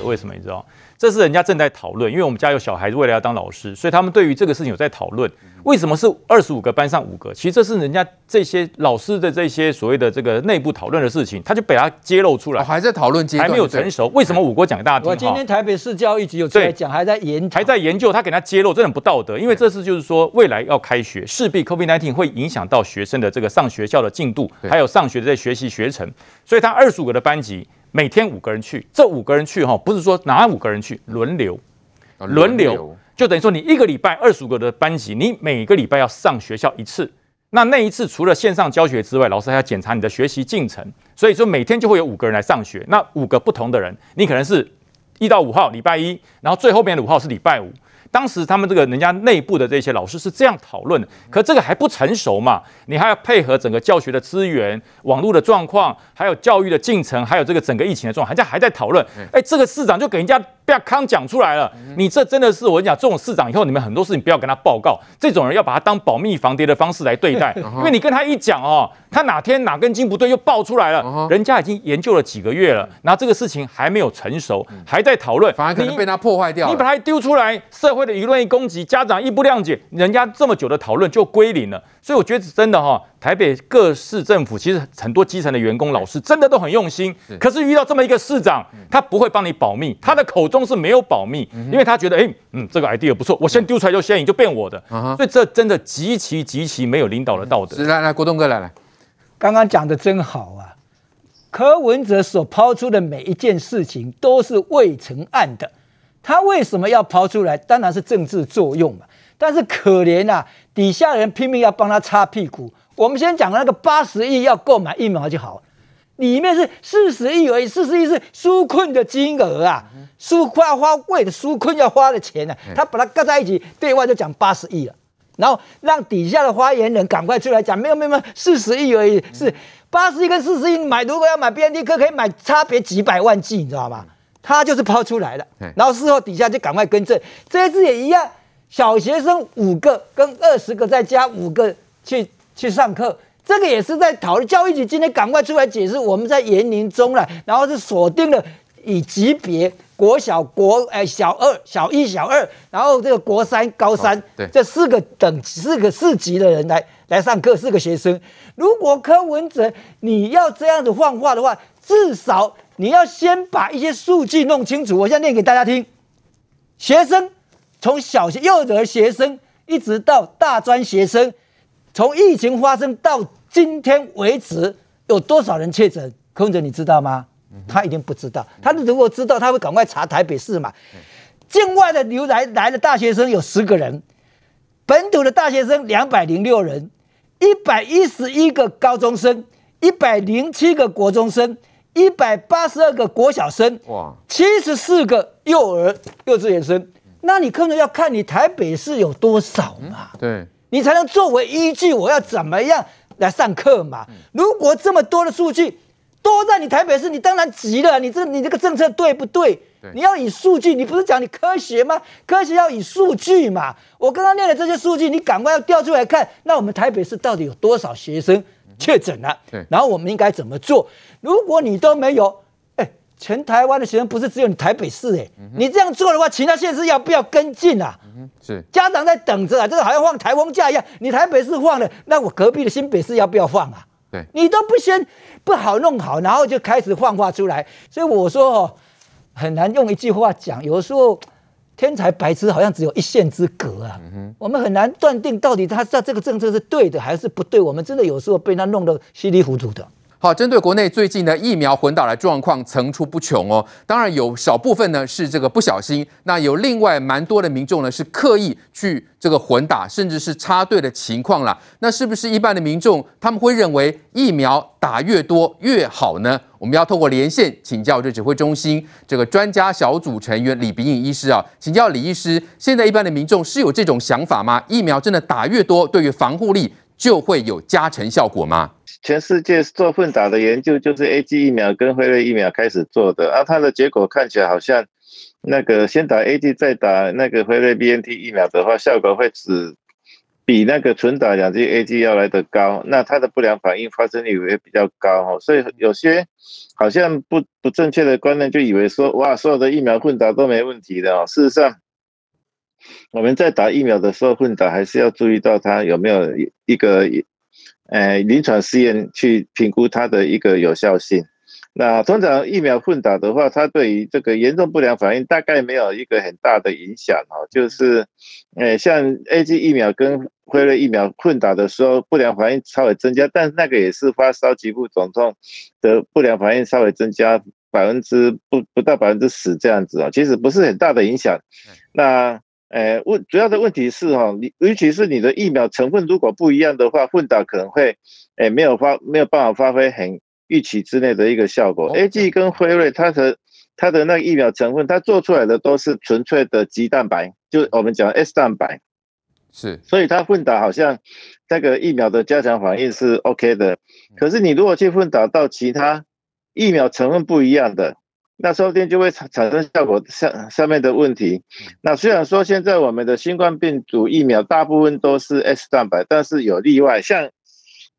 的。为什么你知道？这是人家正在讨论，因为我们家有小孩子，未来要当老师，所以他们对于这个事情有在讨论。为什么是二十五个班上五个？其实这是人家这些老师的这些所谓的这个内部讨论的事情，他就被他揭露出来，哦、还在讨论阶段，还没有成熟。为什么五国讲给大家听？我今天台北市教育局有在讲，还在研还在研究，他给他揭露，真的不道德。因为这次就是说，未来要开学，势必 COVID-19 会影响到学生的这个上学校的进度，还有上学的这学习学程。所以他二十五个的班级，每天五个人去，这五个人去哈，不是说哪五个人去轮流，轮流。就等于说，你一个礼拜二十五个的班级，你每个礼拜要上学校一次。那那一次除了线上教学之外，老师还要检查你的学习进程。所以说每天就会有五个人来上学。那五个不同的人，你可能是一到五号礼拜一，然后最后面的五号是礼拜五。当时他们这个人家内部的这些老师是这样讨论的，可这个还不成熟嘛，你还要配合整个教学的资源、网络的状况，还有教育的进程，还有这个整个疫情的状况，人家还在讨论。哎，这个市长就给人家。不要康讲出来了，你这真的是我跟你讲，这种市长以后你们很多事情不要跟他报告，这种人要把他当保密防谍的方式来对待，因为你跟他一讲哦，他哪天哪根筋不对又爆出来了，人家已经研究了几个月了，然后这个事情还没有成熟，还在讨论，反而可能被他破坏掉。你把他丢出来，社会的舆论一攻击，家长一不谅解，人家这么久的讨论就归零了。所以我觉得真的哈，台北各市政府其实很多基层的员工、老师真的都很用心，可是遇到这么一个市长，他不会帮你保密，他的口中是没有保密，因为他觉得哎，嗯，这个 idea 不错，我先丢出来就先赢，就变我的，所以这真的极其极其没有领导的道德。来来，国栋哥来来，刚刚讲的真好啊，柯文哲所抛出的每一件事情都是未成案的，他为什么要抛出来？当然是政治作用嘛。但是可怜啊，底下人拼命要帮他擦屁股。我们先讲那个八十亿要购买疫苗就好，里面是四十亿而已，四十亿是纾困的金额啊，纾花花贵的纾困要花的钱呢、啊，他把它搁在一起，对外就讲八十亿了，然后让底下的发言人赶快出来讲，没有没有没有，四十亿而已，是八十亿跟四十亿买，如果要买 BNT 可可以买差别几百万剂，你知道吗？他就是抛出来了，然后事后底下就赶快更正，这一次也一样。小学生五个跟二十个再加五个去去上课，这个也是在讨论。教育局今天赶快出来解释，我们在研拟中了，然后是锁定了以级别国小、国哎小二、小一、小二，然后这个国三、高三，这四个等四个四级的人来来上课，四个学生。如果柯文哲你要这样子放话的话，至少你要先把一些数据弄清楚。我现在念给大家听，学生。从小学、幼儿学生一直到大专学生，从疫情发生到今天为止，有多少人确诊？柯文哲你知道吗？他一定不知道。他如果知道，他会赶快查台北市嘛。境外的留来来的大学生有十个人，本土的大学生两百零六人，一百一十一个高中生，一百零七个国中生，一百八十二个国小生，哇，七十四个幼儿幼稚园生。那你可能要看你台北市有多少嘛？对，你才能作为依据，我要怎么样来上课嘛？如果这么多的数据都在你台北市，你当然急了。你这你这个政策对不对？你要以数据，你不是讲你科学吗？科学要以数据嘛。我刚刚念的这些数据，你赶快要调出来看。那我们台北市到底有多少学生确诊了？对，然后我们应该怎么做？如果你都没有。哎全台湾的学生不是只有你台北市哎，你这样做的话，其他县市要不要跟进啊？是家长在等着啊，这个好像放台风假一样，你台北市放了，那我隔壁的新北市要不要放啊？对，你都不先不好弄好，然后就开始放话出来，所以我说哦，很难用一句话讲，有的时候天才白痴好像只有一线之隔啊，我们很难断定到底他在这个政策是对的还是不对，我们真的有时候被他弄得稀里糊涂的。好，针对国内最近的疫苗混打的状况层出不穷哦。当然有少部分呢是这个不小心，那有另外蛮多的民众呢是刻意去这个混打，甚至是插队的情况啦。那是不是一般的民众他们会认为疫苗打越多越好呢？我们要透过连线请教这指挥中心这个专家小组成员李秉颖医师啊，请教李医师，现在一般的民众是有这种想法吗？疫苗真的打越多，对于防护力就会有加成效果吗？全世界做混打的研究，就是 A G 疫苗跟辉瑞疫苗开始做的，啊，它的结果看起来好像，那个先打 A G 再打那个辉瑞 BNT 疫苗的话，效果会只比那个纯打两剂 A G 要来得高，那它的不良反应发生率也比较高哦。所以有些好像不不正确的观念，就以为说哇，所有的疫苗混打都没问题的哦。事实上，我们在打疫苗的时候混打，还是要注意到它有没有一个呃临床试验去评估它的一个有效性。那通常疫苗混打的话，它对于这个严重不良反应大概没有一个很大的影响哦。就是，诶，像 A G 疫苗跟辉瑞疫苗混打的时候，不良反应稍微增加，但是那个也是发烧、局部肿痛的不良反应稍微增加百分之不不到百分之十这样子哦，其实不是很大的影响。那，诶，问主要的问题是哈，你尤其是你的疫苗成分如果不一样的话，混打可能会诶没有发没有办法发挥很。预期之内的一个效果 A G 跟辉瑞它的它的那个疫苗成分，它做出来的都是纯粹的鸡蛋白，就我们讲 S 蛋白，是，所以它混打好像那个疫苗的加强反应是 OK 的。可是你如果去混打到其他疫苗成分不一样的，那说不定就会产产生效果上上面的问题。那虽然说现在我们的新冠病毒疫苗大部分都是 S 蛋白，但是有例外，像。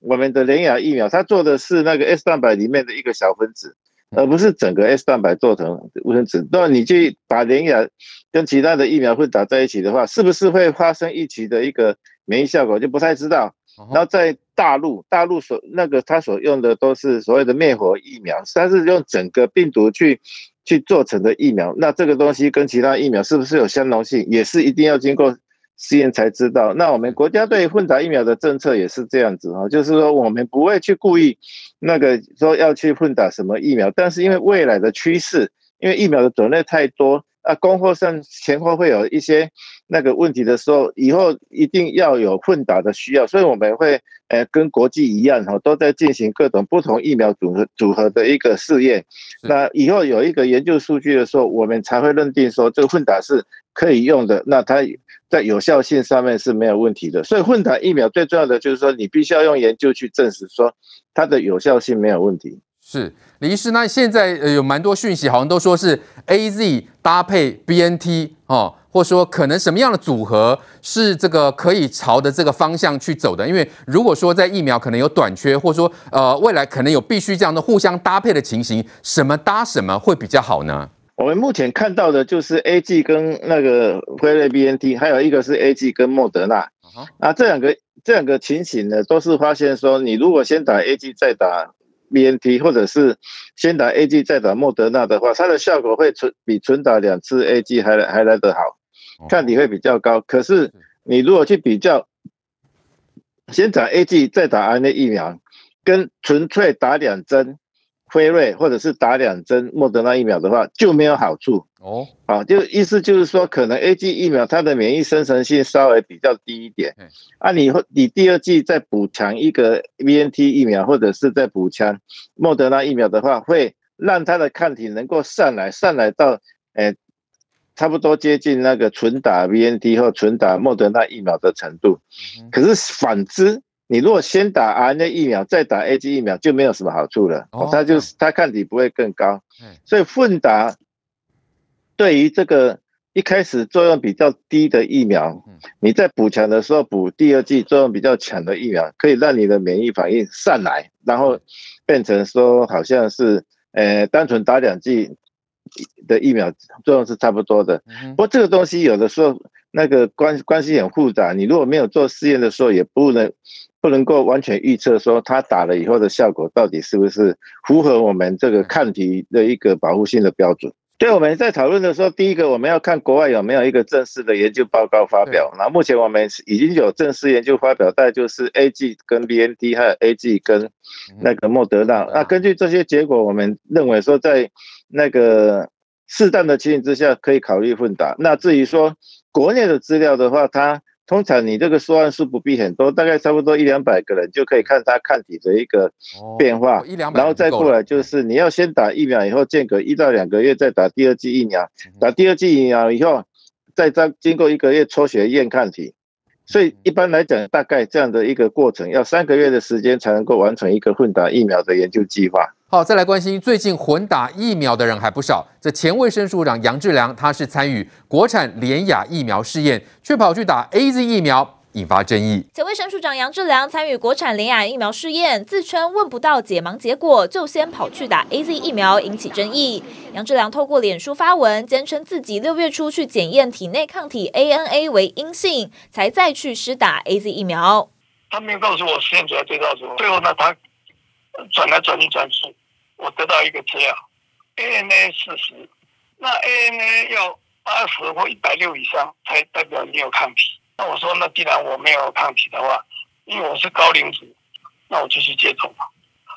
我们的联亚疫苗，它做的是那个 S 蛋白里面的一个小分子，而不是整个 S 蛋白做成无分子。那你去把联亚跟其他的疫苗混打在一起的话，是不是会发生一起的一个免疫效果？就不太知道。然后在大陆，大陆所那个他所用的都是所谓的灭活疫苗，它是用整个病毒去去做成的疫苗。那这个东西跟其他疫苗是不是有相容性？也是一定要经过。实验才知道，那我们国家对混打疫苗的政策也是这样子哈，就是说我们不会去故意那个说要去混打什么疫苗，但是因为未来的趋势，因为疫苗的种类太多啊，供货上前后会有一些那个问题的时候，以后一定要有混打的需要，所以我们会呃跟国际一样哈，都在进行各种不同疫苗组合组合的一个试验。那以后有一个研究数据的时候，我们才会认定说这个混打是可以用的。那它。在有效性上面是没有问题的，所以混打疫苗最重要的就是说，你必须要用研究去证实说它的有效性没有问题。是李医师，那现在呃有蛮多讯息，好像都说是 AZ 搭配 BNT 哦，或者说可能什么样的组合是这个可以朝着这个方向去走的？因为如果说在疫苗可能有短缺，或者说呃未来可能有必须这样的互相搭配的情形，什么搭什么会比较好呢？我们目前看到的就是 A G 跟那个辉瑞 BNT，还有一个是 A G 跟莫德纳。那这两个这两个情形呢，都是发现说，你如果先打 A G 再打 BNT，或者是先打 A G 再打莫德纳的话，它的效果会存比纯打两次 A G 还来还来得好，抗体会比较高。可是你如果去比较，先打 A G 再打 RNA 疫苗，跟纯粹打两针。辉瑞或者是打两针莫德纳疫苗的话就没有好处。哦，啊，就意思就是说，可能 A G 疫苗它的免疫生成性稍微比较低一点，啊，你你第二剂再补强一个 BNT 疫苗或者是再补强莫德纳疫苗的话，会让它的抗体能够上来，上来到诶、欸、差不多接近那个纯打 BNT 或纯打莫德纳疫苗的程度，可是反之。你如果先打 RNA 疫苗，再打 A G 疫苗，就没有什么好处了。哦，它就是它抗体不会更高。所以混打对于这个一开始作用比较低的疫苗，你在补强的时候补第二剂作用比较强的疫苗，可以让你的免疫反应上来，然后变成说好像是呃单纯打两剂的疫苗作用是差不多的。不过这个东西有的时候那个关关系很复杂，你如果没有做试验的时候，也不能。不能够完全预测说它打了以后的效果到底是不是符合我们这个抗体的一个保护性的标准。对，我们在讨论的时候，第一个我们要看国外有没有一个正式的研究报告发表。那目前我们已经有正式研究发表，大概就是 A G 跟 BNT 还有 A G 跟那个莫德纳。那根据这些结果，我们认为说在那个适当的情形之下可以考虑混打。那至于说国内的资料的话，它。通常你这个说案数不必很多，大概差不多一两百个人就可以看他抗体的一个变化，然后再过来就是你要先打疫苗以后间隔一到两个月再打第二剂疫苗，打第二剂疫苗以后再再经过一个月抽血验抗体，所以一般来讲大概这样的一个过程要三个月的时间才能够完成一个混打疫苗的研究计划。好，再来关心最近混打疫苗的人还不少。这前卫生署长杨志良，他是参与国产联雅疫苗试验，却跑去打 AZ 疫苗，引发争议。前卫生署长杨志良参与国产联雅疫苗试验，自称问不到解盲结果，就先跑去打 AZ 疫苗，引起争议。杨志良透过脸书发文，坚称自己六月初去检验体内抗体 ANA 为阴性，才再去施打 AZ 疫苗。他没有告诉我实验组要对照组，最后呢，他转来转去转去，我得到一个资料，ANA 四十，那 ANA 要八十或一百六以上才代表你有抗体。那我说，那既然我没有抗体的话，因为我是高龄组，那我就去接种吧。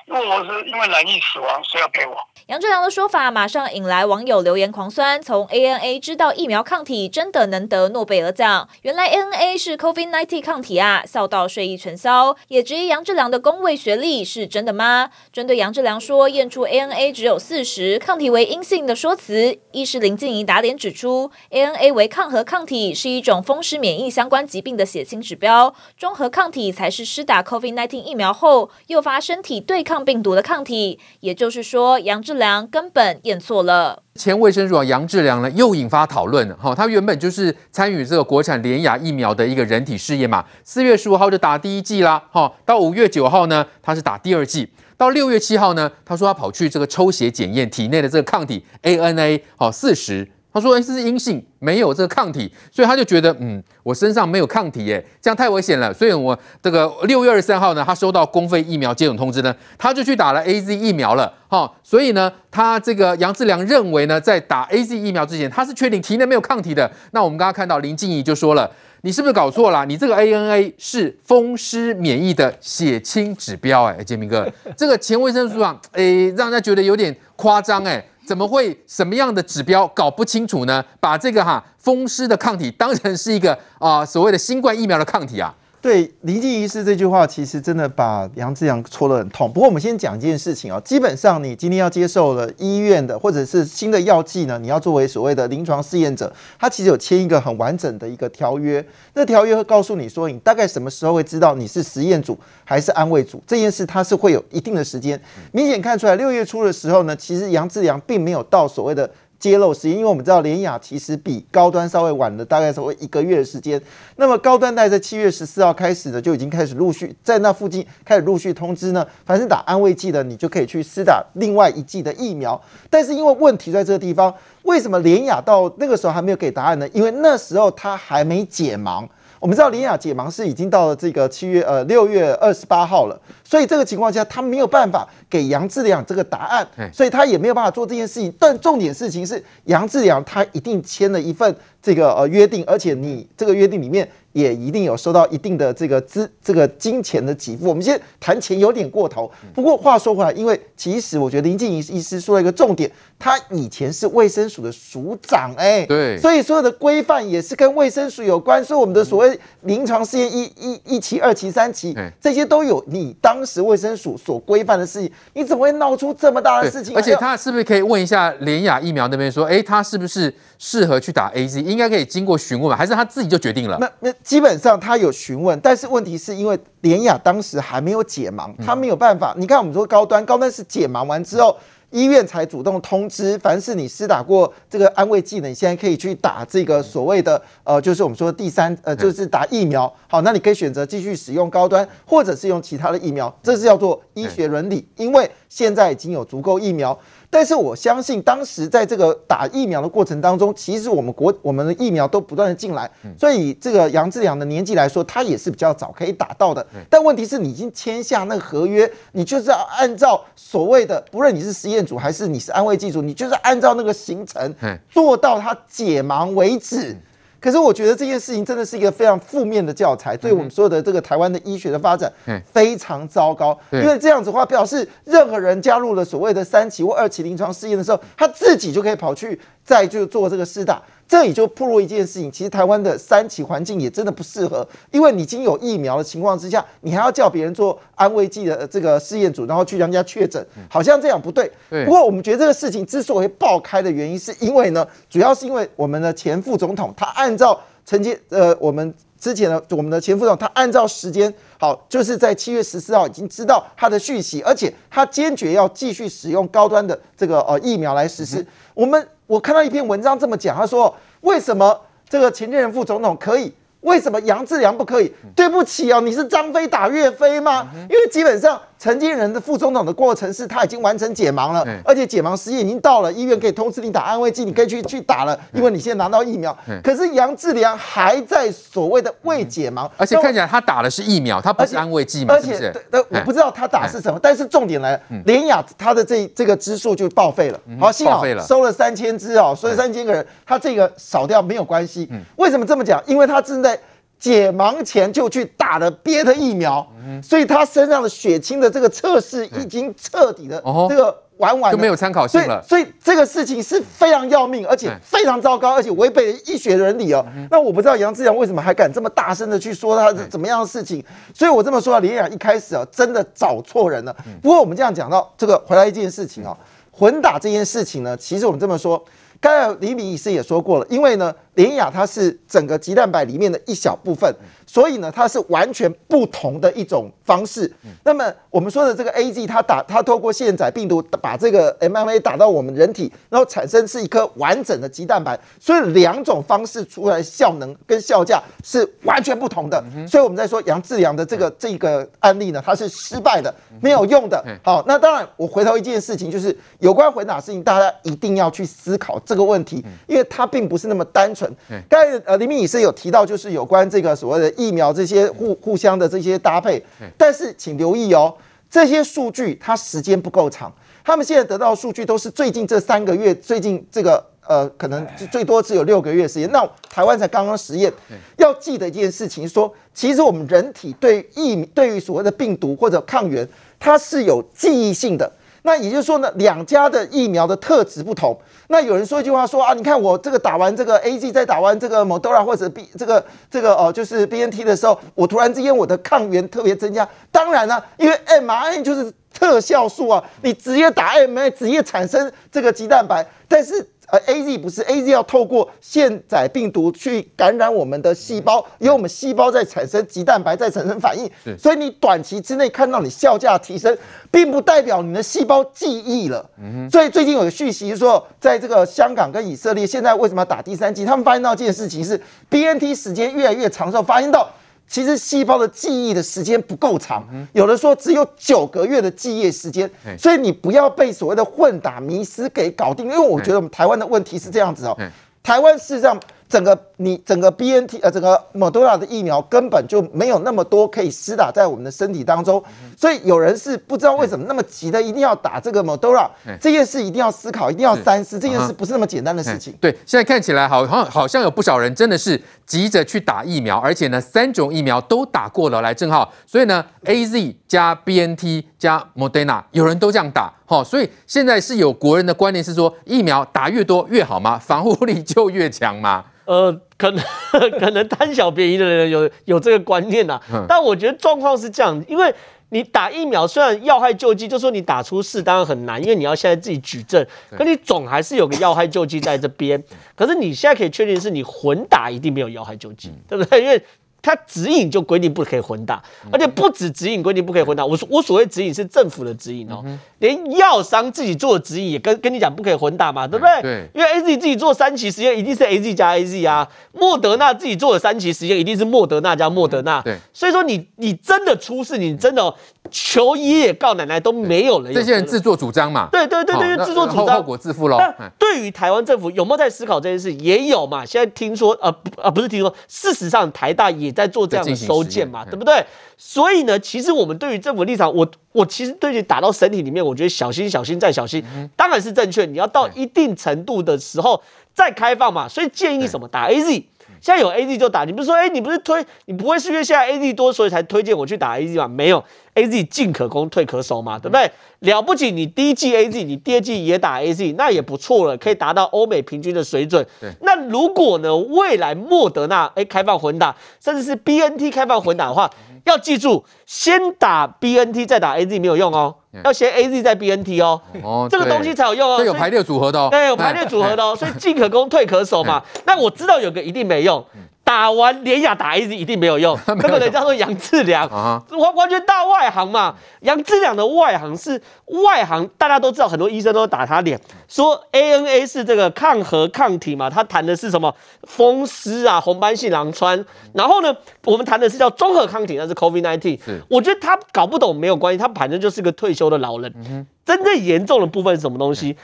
如果我是因为染疫死亡，所以要赔我？杨志良的说法马上引来网友留言狂酸。从 ANA 知道疫苗抗体，真的能得诺贝尔奖？原来 ANA 是 COVID-19 抗体啊！笑到睡意全消。也质疑杨志良的工位学历是真的吗？针对杨志良说验出 ANA 只有四十，抗体为阴性的说辞，医师林静怡打脸指出，ANA 为抗核抗体，是一种风湿免疫相关疾病的血清指标，中和抗体才是施打 COVID-19 疫苗后诱发身体对抗抗病毒的抗体。也就是说，杨志。良根本验错了。前卫生署长杨志良呢，又引发讨论。哈，他原本就是参与这个国产联亚疫苗的一个人体试验嘛。四月十五号就打第一剂啦，哈，到五月九号呢，他是打第二剂。到六月七号呢，他说他跑去这个抽血检验体内的这个抗体 ANA，好四十。他说：“哎，这是阴性，没有这个抗体，所以他就觉得，嗯，我身上没有抗体，耶，这样太危险了。所以，我这个六月二十三号呢，他收到公费疫苗接种通知呢，他就去打了 AZ 疫苗了。哈，所以呢，他这个杨志良认为呢，在打 AZ 疫苗之前，他是确定体内没有抗体的。那我们刚刚看到林静怡就说了，你是不是搞错了？你这个 ANA 是风湿免疫的血清指标，哎，建明哥，这个前卫生署长，哎，让人家觉得有点夸张，哎。”怎么会什么样的指标搞不清楚呢？把这个哈风湿的抗体当成是一个啊、所谓的新冠疫苗的抗体啊？对临近仪医师这句话，其实真的把杨志良戳得很痛。不过我们先讲一件事情啊，基本上你今天要接受了医院的或者是新的药剂呢，你要作为所谓的临床试验者，他其实有签一个很完整的一个条约。那条约会告诉你说，你大概什么时候会知道你是实验组还是安慰组这件事，它是会有一定的时间。明显看出来，六月初的时候呢，其实杨志良并没有到所谓的。揭露时间，因为我们知道联雅其实比高端稍微晚了大概稍微一个月的时间。那么高端大概在七月十四号开始呢，就已经开始陆续在那附近开始陆续通知呢，凡是打安慰剂的，你就可以去施打另外一剂的疫苗。但是因为问题在这个地方，为什么联雅到那个时候还没有给答案呢？因为那时候他还没解盲。我们知道联雅解盲是已经到了这个七月呃六月二十八号了，所以这个情况下他没有办法给杨志良这个答案，所以他也没有办法做这件事情。但重点事情是杨志良他一定签了一份这个呃约定，而且你这个约定里面。也一定有收到一定的这个资这个金钱的给付。我们先谈钱有点过头，不过话说回来，因为其实我觉得林静怡医师说了一个重点，他以前是卫生署的署长，哎，对，所以所有的规范也是跟卫生署有关，所以我们的所谓临床试验一一一期、二期、三期，这些都有你当时卫生署所规范的事情，你怎么会闹出这么大的事情？而且他是不是可以问一下联雅疫苗那边说，哎，他是不是适合去打 AZ？应该可以经过询问吧？还是他自己就决定了？那那。基本上他有询问，但是问题是因为联雅当时还没有解盲，他没有办法。你看，我们说高端，高端是解盲完之后，医院才主动通知，凡是你施打过这个安慰剂的，你现在可以去打这个所谓的呃，就是我们说的第三呃，就是打疫苗。好，那你可以选择继续使用高端，或者是用其他的疫苗，这是叫做医学伦理，因为现在已经有足够疫苗。但是我相信，当时在这个打疫苗的过程当中，其实我们国我们的疫苗都不断的进来，所以这个杨志良的年纪来说，他也是比较早可以打到的。但问题是你已经签下那个合约，你就是要按照所谓的，不论你是实验组还是你是安慰剂组，你就是按照那个行程做到他解盲为止。可是我觉得这件事情真的是一个非常负面的教材，对我们所有的这个台湾的医学的发展非常糟糕。因为这样子的话，表示任何人加入了所谓的三期或二期临床试验的时候，他自己就可以跑去再就做这个试打。这也就暴露一件事情，其实台湾的三期环境也真的不适合，因为你已经有疫苗的情况之下，你还要叫别人做安慰剂的这个试验组，然后去让人家确诊，好像这样不对。不过我们觉得这个事情之所以爆开的原因，是因为呢，主要是因为我们的前副总统他按照曾经呃，我们之前的我们的前副总统他按照时间好，就是在七月十四号已经知道他的讯息，而且他坚决要继续使用高端的这个呃疫苗来实施我们。我看到一篇文章这么讲，他说为什么这个前任副总统可以为什么杨志良不可以？对不起哦，你是张飞打岳飞吗？因为基本上陈建仁的副总统的过程是他已经完成解盲了，而且解盲时间已经到了，医院可以通知你打安慰剂，你可以去去打了，因为你现在拿到疫苗。可是杨志良还在所谓的未解盲，而且看起来他打的是疫苗，他不是安慰剂嘛？而且，对，我不知道他打是什么，但是重点来了，联雅他的这这个支数就报废了。好，幸好收了三千支哦，所以三千个人，他这个少掉没有关系。为什么这么讲？因为他正在。解盲前就去打了别的疫苗，所以他身上的血清的这个测试已经彻底的这个完完就没有参考性了。所以这个事情是非常要命，而且非常糟糕，而且违背了医学伦理哦。那我不知道杨志良为什么还敢这么大声的去说他是怎么样的事情。所以我这么说啊，联亚一开始啊真的找错人了。不过我们这样讲到这个回来一件事情啊，混打这件事情呢，其实我们这么说，刚才李敏医师也说过了，因为呢。联雅它是整个鸡蛋白里面的一小部分，所以呢，它是完全不同的一种方式。那么我们说的这个 A G，它打它透过现载病毒把这个 mRNA 打到我们人体，然后产生是一颗完整的鸡蛋白，所以两种方式出来效能跟效价是完全不同的。所以我们在说杨志良的这个这个案例呢，它是失败的，没有用的。好，那当然我回头一件事情就是有关回打事情，大家一定要去思考这个问题，因为它并不是那么单纯。刚才呃，林明医师有提到，就是有关这个所谓的疫苗这些互互相的这些搭配，但是请留意哦，这些数据它时间不够长，他们现在得到的数据都是最近这三个月，最近这个呃，可能最多只有六个月时间。那台湾才刚刚实验，要记得一件事情，说其实我们人体对疫对于所谓的病毒或者抗原，它是有记忆性的。那也就是说呢，两家的疫苗的特质不同。那有人说一句话说啊，你看我这个打完这个 A G，再打完这个 Moderna 或者 B 这个这个哦，就是 BNT 的时候，我突然之间我的抗原特别增加。当然了，因为 M R N 就是特效素啊，你直接打 M R N，直接产生这个鸡蛋白，但是。而 A Z 不是 A Z 要透过现载病毒去感染我们的细胞，由我们细胞在产生棘蛋白，在产生反应。所以你短期之内看到你效价提升，并不代表你的细胞记忆了。所以最近有个讯息说，在这个香港跟以色列，现在为什么要打第三剂？他们发现到一件事情是，B N T 时间越来越长之后，发现到。其实细胞的记忆的时间不够长，有的说只有九个月的记忆时间，所以你不要被所谓的混打迷思给搞定，因为我觉得我们台湾的问题是这样子哦，台湾事实上。整个你整个 BNT 呃整个莫德纳的疫苗根本就没有那么多可以施打在我们的身体当中，所以有人是不知道为什么那么急的一定要打这个莫德纳，这件事一定要思考，一定要三思，这件事不是那么简单的事情。对，现在看起来好像好像有不少人真的是急着去打疫苗，而且呢三种疫苗都打过了，来正好，所以呢 AZ 加 BNT 加 MODA，有人都这样打，好，所以现在是有国人的观念是说疫苗打越多越好吗？防护力就越强吗？呃，可能 可能贪小便宜的人有有这个观念呐、但我觉得状况是这样，因为你打疫苗虽然要害救济，就说你打出事当然很难，因为你要现在自己举证，可你总还是有个要害救济在这边。可是你现在可以确定是你混打一定没有要害救济，对不对？因为它指引就规定不可以混打，而且不止指引规定不可以混打。我说我所谓指引是政府的指引哦，连药商自己做的指引也跟跟你讲不可以混打嘛，对不对？对。因为 A Z 自己做三期实验一定是 A Z 加 A Z 啊，莫德纳自己做的三期实验一定是莫德纳加莫德纳。对。所以说你你真的出事，你真的求爷爷告奶奶都没有了。这些人自作主张嘛。对对对对，自作主张，后果自负喽。但对于台湾政府有没有在思考这件事？也有嘛。现在听说呃不呃不是听说，事实上台大也。在做这样的收件嘛，对不对？所以呢，其实我们对于政府立场，我我其实对你打到身体里面，我觉得小心、小心再小心，当然是正确。你要到一定程度的时候再开放嘛。所以建议什么打 AZ。现在有 A Z 就打，你不是说，哎、欸，你不是推，你不会是因为现在 A Z 多，所以才推荐我去打 A Z 吗？没有，A Z 进可攻，退可守嘛，对不对？了不起，你第一季 A Z，你第二季也打 A Z，那也不错了，可以达到欧美平均的水准。对那如果呢，未来莫德纳哎开放混打，甚至是 B N T 开放混打的话，要记住，先打 B N T 再打 A Z 没有用哦。要先 A Z 再 B N T 哦，哦，这个东西才有用哦。这有排列组合的哦，对，有排列组合的哦。所以进可攻，退可守嘛。那我知道有个一定没用，打完连亚打 AZ 一定 没有用，那个人叫做杨志良，完完全大外行嘛。杨志良的外行是外行，大家都知道，很多医生都打他脸，说 ANA 是这个抗核抗体嘛，他谈的是什么风湿啊、红斑性狼疮，然后呢，我们谈的是叫综合抗体，那是 COVID-19。我觉得他搞不懂没有关系，他反正就是个退休的老人。真正严重的部分是什么东西？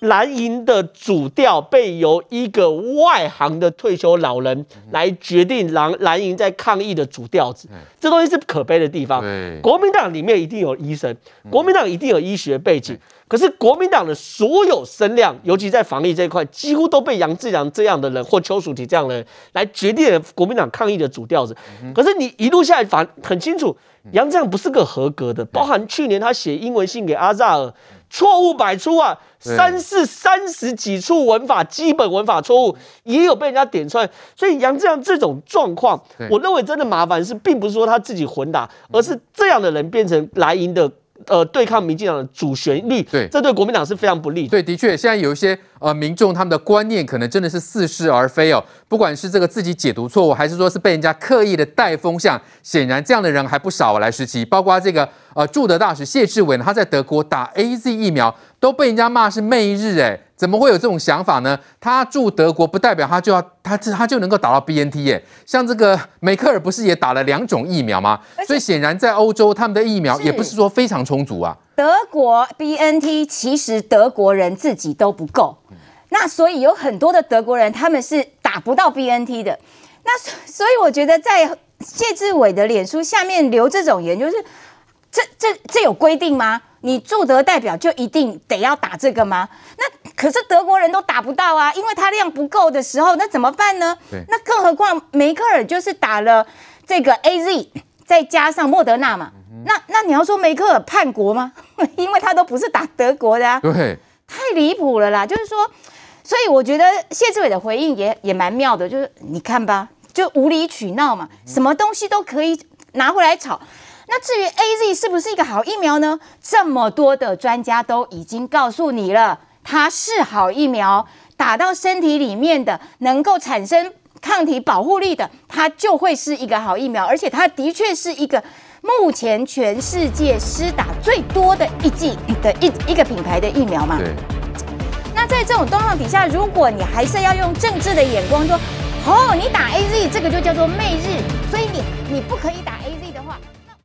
蓝营的主调被由一个外行的退休老人来决定蓝蓝营在抗疫的主调子，这东西是可悲的地方。国民党里面一定有医生，国民党一定有医学背景，可是国民党的所有声量，尤其在防疫这一块，几乎都被杨志良这样的人或邱淑媞这样的人来决定了国民党抗疫的主调子。可是你一路下来，反很清楚，杨志良不是个合格的，包含去年他写英文信给阿扎尔。错误百出啊，三四三十几处文法基本文法错误也有被人家点出来，所以杨志良这种状况，我认为真的麻烦是，并不是说他自己混打，而是这样的人变成蓝营的。呃，对抗民进党的主旋律，对，这对国民党是非常不利。对，的确，现在有一些呃民众，他们的观念可能真的是似是而非哦。不管是这个自己解读错误，还是说是被人家刻意的带风向，显然这样的人还不少。来时期，包括这个呃驻德大使谢志伟，他在德国打 AZ 疫苗，都被人家骂是媚日，哎，怎么会有这种想法呢？他住德国不代表他就要他他就能够打到 BNT 耶？像这个梅克尔不是也打了两种疫苗吗？所以显然在欧洲，他们的疫苗也不是说非常充足啊。德国 BNT 其实德国人自己都不够，那所以有很多的德国人他们是打不到 BNT 的。那所以我觉得在谢志伟的脸书下面留这种言，就是这这这有规定吗？你驻德代表就一定得要打这个吗？那可是德国人都打不到啊，因为他量不够的时候，那怎么办呢？那更何况梅克尔就是打了这个 AZ，再加上莫德纳嘛。嗯、那那你要说梅克尔叛国吗？因为他都不是打德国的啊。对，太离谱了啦！就是说，所以我觉得谢志伟的回应也也蛮妙的，就是你看吧，就无理取闹嘛，什么东西都可以拿回来炒。那至于 AZ 是不是一个好疫苗呢？这么多的专家都已经告诉你了，它是好疫苗，打到身体里面的，能够产生抗体保护力的，它就会是一个好疫苗，而且它的确是一个目前全世界施打最多的一剂的一一个品牌的疫苗嘛。对。那在这种状况底下，如果你还是要用政治的眼光说，哦，你打 AZ 这个就叫做媚日，所以你你不可以打 AZ。